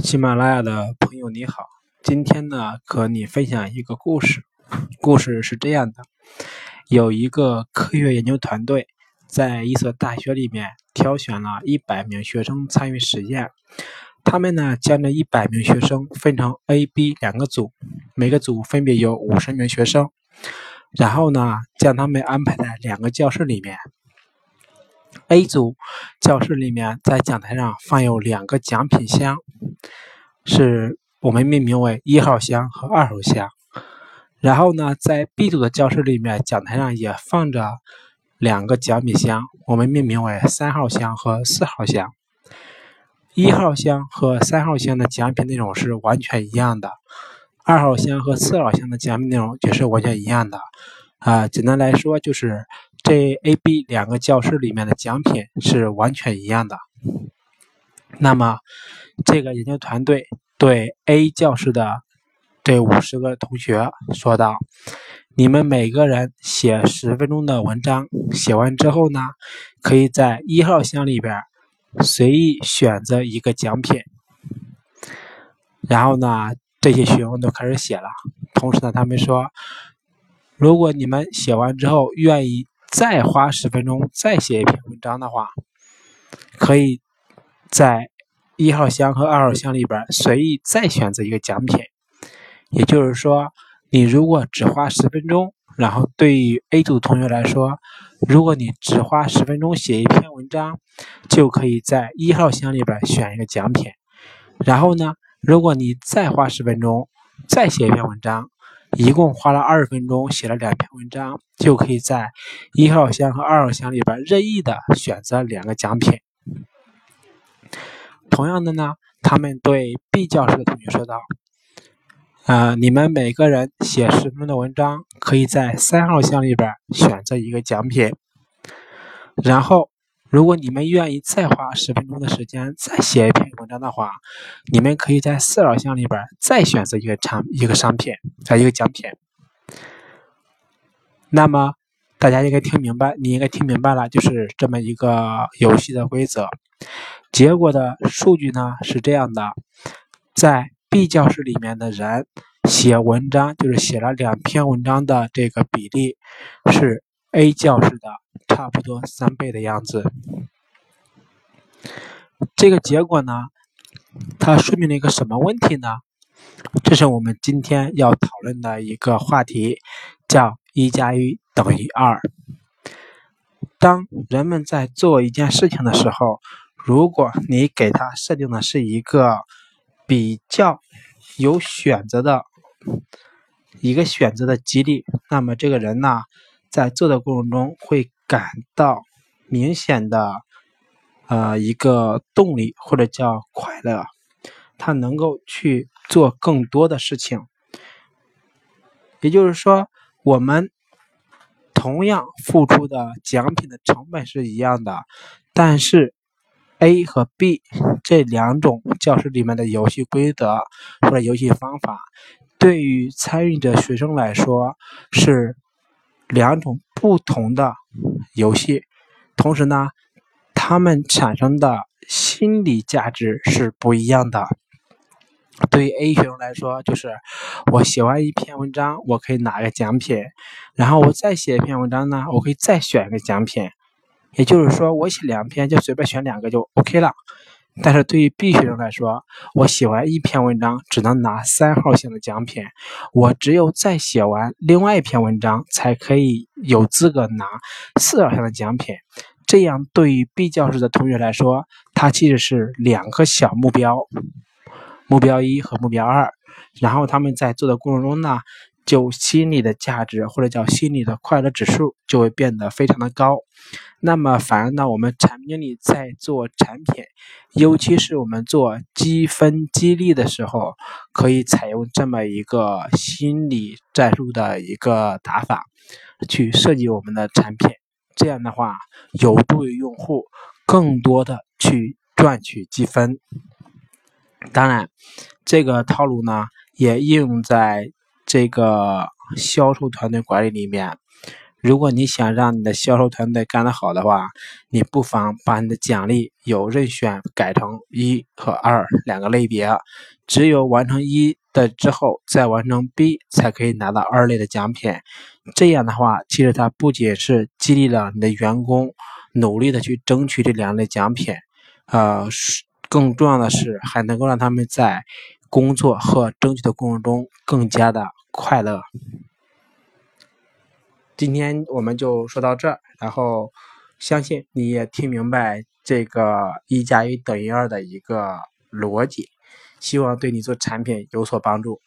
喜马拉雅的朋友你好，今天呢和你分享一个故事。故事是这样的：有一个科学研究团队在一所大学里面挑选了一百名学生参与实验。他们呢将这一百名学生分成 A、B 两个组，每个组分别有五十名学生。然后呢将他们安排在两个教室里面。A 组教室里面在讲台上放有两个奖品箱。是我们命名为一号箱和二号箱。然后呢，在 B 组的教室里面，讲台上也放着两个奖品箱，我们命名为三号箱和四号箱。一号箱和三号箱的奖品内容是完全一样的，二号箱和四号箱的奖品内容也是完全一样的。啊，简单来说就是这 A、B 两个教室里面的奖品是完全一样的。那么。这个研究团队对 A 教室的这五十个同学说道：“你们每个人写十分钟的文章，写完之后呢，可以在一号箱里边随意选择一个奖品。然后呢，这些学生都开始写了。同时呢，他们说，如果你们写完之后愿意再花十分钟再写一篇文章的话，可以在。”一号箱和二号箱里边随意再选择一个奖品，也就是说，你如果只花十分钟，然后对于 A 组同学来说，如果你只花十分钟写一篇文章，就可以在一号箱里边选一个奖品。然后呢，如果你再花十分钟再写一篇文章，一共花了二十分钟写了两篇文章，就可以在一号箱和二号箱里边任意的选择两个奖品。同样的呢，他们对 B 教室的同学说道：“啊，你们每个人写十分钟的文章，可以在三号箱里边选择一个奖品。然后，如果你们愿意再花十分钟的时间再写一篇文章的话，你们可以在四号箱里边再选择一个产一个商品啊一个奖品。那么，大家应该听明白，你应该听明白了，就是这么一个游戏的规则。”结果的数据呢是这样的，在 B 教室里面的人写文章，就是写了两篇文章的这个比例是 A 教室的差不多三倍的样子。这个结果呢，它说明了一个什么问题呢？这是我们今天要讨论的一个话题，叫一加一等于二。当人们在做一件事情的时候，如果你给他设定的是一个比较有选择的一个选择的激励，那么这个人呢，在做的过程中会感到明显的呃一个动力或者叫快乐，他能够去做更多的事情。也就是说，我们同样付出的奖品的成本是一样的，但是。A 和 B 这两种教室里面的游戏规则或者游戏方法，对于参与者学生来说是两种不同的游戏，同时呢，他们产生的心理价值是不一样的。对于 A 学生来说，就是我写完一篇文章，我可以拿个奖品，然后我再写一篇文章呢，我可以再选一个奖品。也就是说，我写两篇就随便选两个就 OK 了。但是对于 B 学生来说，我写完一篇文章只能拿三号线的奖品，我只有再写完另外一篇文章才可以有资格拿四号线的奖品。这样对于 B 教室的同学来说，它其实是两个小目标，目标一和目标二。然后他们在做的过程中呢。就心理的价值或者叫心理的快乐指数就会变得非常的高。那么反而呢，我们产品经理在做产品，尤其是我们做积分激励的时候，可以采用这么一个心理战术的一个打法去设计我们的产品。这样的话，有助于用户更多的去赚取积分。当然，这个套路呢也应用在。这个销售团队管理里面，如果你想让你的销售团队干得好的话，你不妨把你的奖励有任选改成一和二两个类别，只有完成一的之后，再完成 B 才可以拿到二类的奖品。这样的话，其实它不仅是激励了你的员工努力的去争取这两类奖品，呃，更重要的是还能够让他们在工作和争取的过程中更加的快乐。今天我们就说到这儿，然后相信你也听明白这个一加一等于二的一个逻辑，希望对你做产品有所帮助。